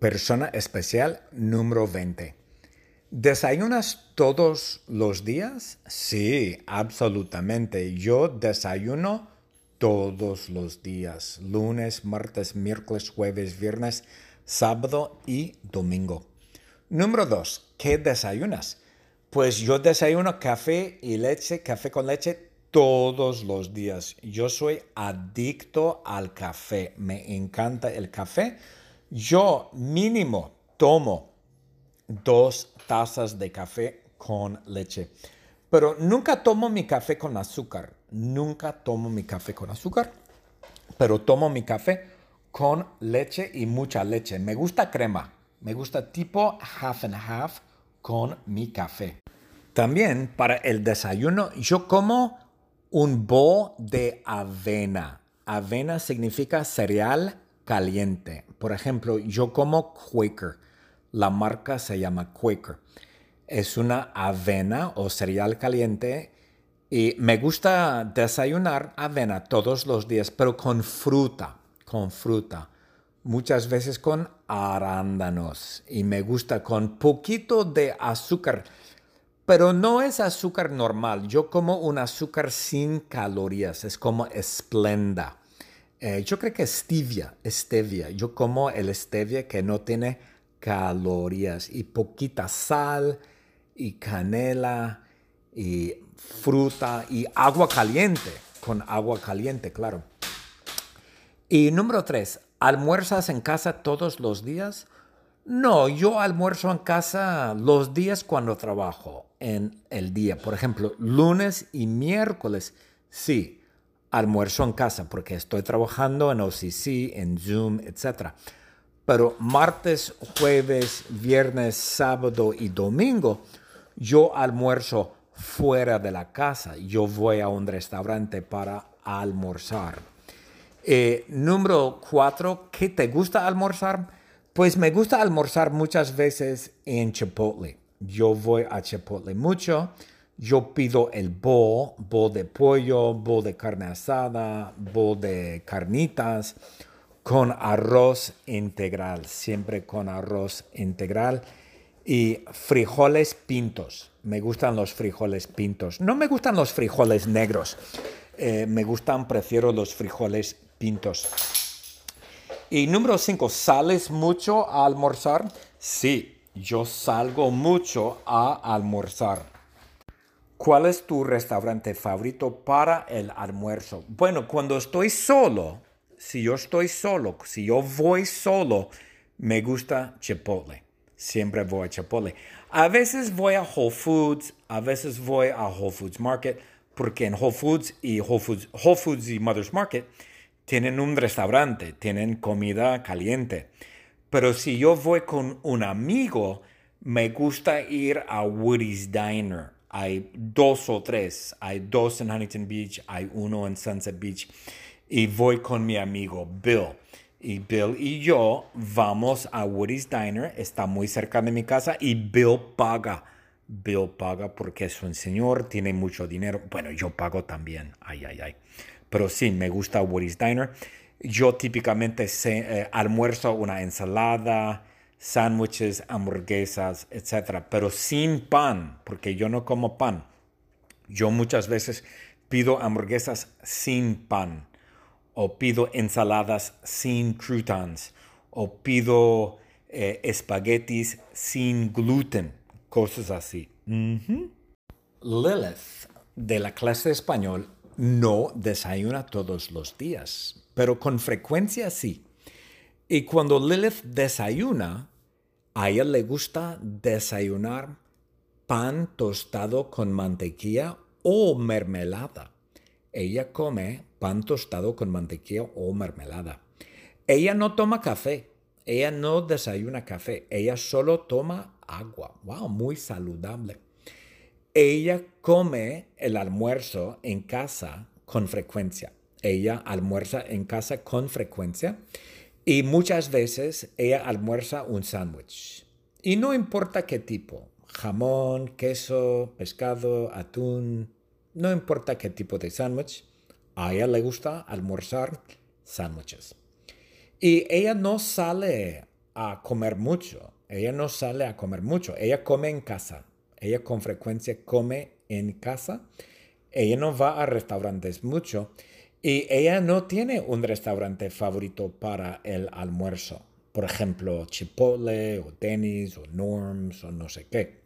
Persona especial número 20. ¿Desayunas todos los días? Sí, absolutamente. Yo desayuno todos los días. Lunes, martes, miércoles, jueves, viernes, sábado y domingo. Número 2. ¿Qué desayunas? Pues yo desayuno café y leche, café con leche todos los días. Yo soy adicto al café. Me encanta el café yo mínimo tomo dos tazas de café con leche, pero nunca tomo mi café con azúcar. Nunca tomo mi café con azúcar, pero tomo mi café con leche y mucha leche. Me gusta crema, me gusta tipo half and half con mi café. También para el desayuno yo como un bowl de avena. Avena significa cereal caliente. Por ejemplo, yo como Quaker. La marca se llama Quaker. Es una avena o cereal caliente y me gusta desayunar avena todos los días, pero con fruta, con fruta. Muchas veces con arándanos y me gusta con poquito de azúcar. Pero no es azúcar normal. Yo como un azúcar sin calorías. Es como esplenda. Eh, yo creo que stevia, stevia. Yo como el stevia que no tiene calorías y poquita sal y canela y fruta y agua caliente, con agua caliente, claro. Y número tres, ¿almuerzas en casa todos los días? No, yo almuerzo en casa los días cuando trabajo en el día. Por ejemplo, lunes y miércoles, sí, almuerzo en casa porque estoy trabajando en OCC, en Zoom, etc. Pero martes, jueves, viernes, sábado y domingo, yo almuerzo fuera de la casa. Yo voy a un restaurante para almorzar. Eh, número cuatro, ¿qué te gusta almorzar? Pues me gusta almorzar muchas veces en Chipotle. Yo voy a Chipotle mucho yo pido el bowl, bowl de pollo, bowl de carne asada, bowl de carnitas, con arroz integral, siempre con arroz integral y frijoles pintos. Me gustan los frijoles pintos. No me gustan los frijoles negros. Eh, me gustan, prefiero los frijoles pintos. Y número cinco, ¿sales mucho a almorzar? Sí, yo salgo mucho a almorzar. ¿Cuál es tu restaurante favorito para el almuerzo? Bueno, cuando estoy solo, si yo estoy solo, si yo voy solo, me gusta Chipotle. Siempre voy a Chipotle. A veces voy a Whole Foods, a veces voy a Whole Foods Market, porque en Whole Foods y Whole Foods, Whole Foods y Mother's Market tienen un restaurante, tienen comida caliente. Pero si yo voy con un amigo, me gusta ir a Woody's Diner hay dos o tres, hay dos en Huntington Beach, hay uno en Sunset Beach y voy con mi amigo Bill. Y Bill y yo vamos a Woody's Diner, está muy cerca de mi casa y Bill paga. Bill paga porque es un señor, tiene mucho dinero. Bueno, yo pago también. Ay, ay, ay. Pero sí, me gusta Woody's Diner. Yo típicamente eh, almuerzo una ensalada, sándwiches, hamburguesas, etc. Pero sin pan, porque yo no como pan. Yo muchas veces pido hamburguesas sin pan, o pido ensaladas sin croutons, o pido eh, espaguetis sin gluten, cosas así. Lilith, de la clase de español, no desayuna todos los días, pero con frecuencia sí. Y cuando Lilith desayuna, a ella le gusta desayunar pan tostado con mantequilla o mermelada. Ella come pan tostado con mantequilla o mermelada. Ella no toma café. Ella no desayuna café. Ella solo toma agua. Wow, muy saludable. Ella come el almuerzo en casa con frecuencia. Ella almuerza en casa con frecuencia y muchas veces ella almuerza un sándwich. Y no importa qué tipo, jamón, queso, pescado, atún, no importa qué tipo de sándwich, a ella le gusta almorzar sándwiches. Y ella no sale a comer mucho. Ella no sale a comer mucho. Ella come en casa. Ella con frecuencia come en casa. Ella no va a restaurantes mucho. Y ella no tiene un restaurante favorito para el almuerzo. Por ejemplo, Chipotle o Denny's o Norms o no sé qué.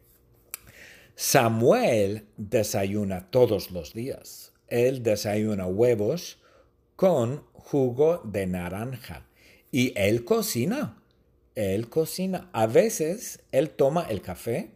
Samuel desayuna todos los días. Él desayuna huevos con jugo de naranja. Y él cocina. Él cocina. A veces él toma el café,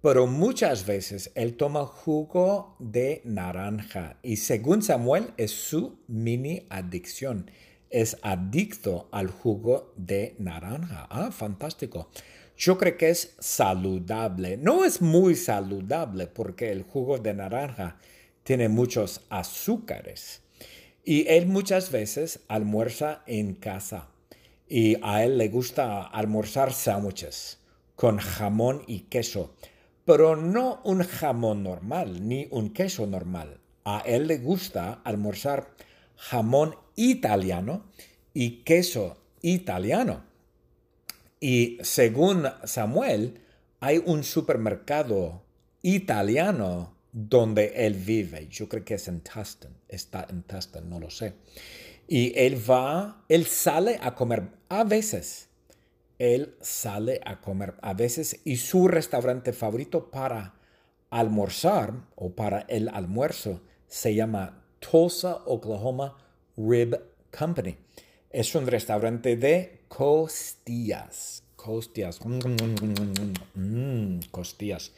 pero muchas veces él toma jugo de naranja. Y según Samuel es su mini adicción. Es adicto al jugo de naranja. Ah, fantástico. Yo creo que es saludable. No es muy saludable porque el jugo de naranja tiene muchos azúcares. Y él muchas veces almuerza en casa y a él le gusta almorzar sándwiches con jamón y queso, pero no un jamón normal ni un queso normal. A él le gusta almorzar jamón italiano y queso italiano. Y según Samuel, hay un supermercado italiano donde él vive. Yo creo que es en Tustin, está en Tustin, no lo sé. Y él va, él sale a comer a veces. Él sale a comer a veces y su restaurante favorito para almorzar o para el almuerzo se llama Tulsa, Oklahoma Rib Company. Es un restaurante de costillas. Costillas. Mm, costillas.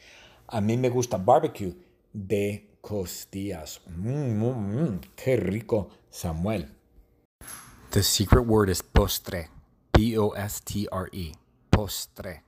A mí me gusta barbecue de costillas. Mm, mm, qué rico, Samuel. The secret word is postre. B-O-S-T-R-E. Postre.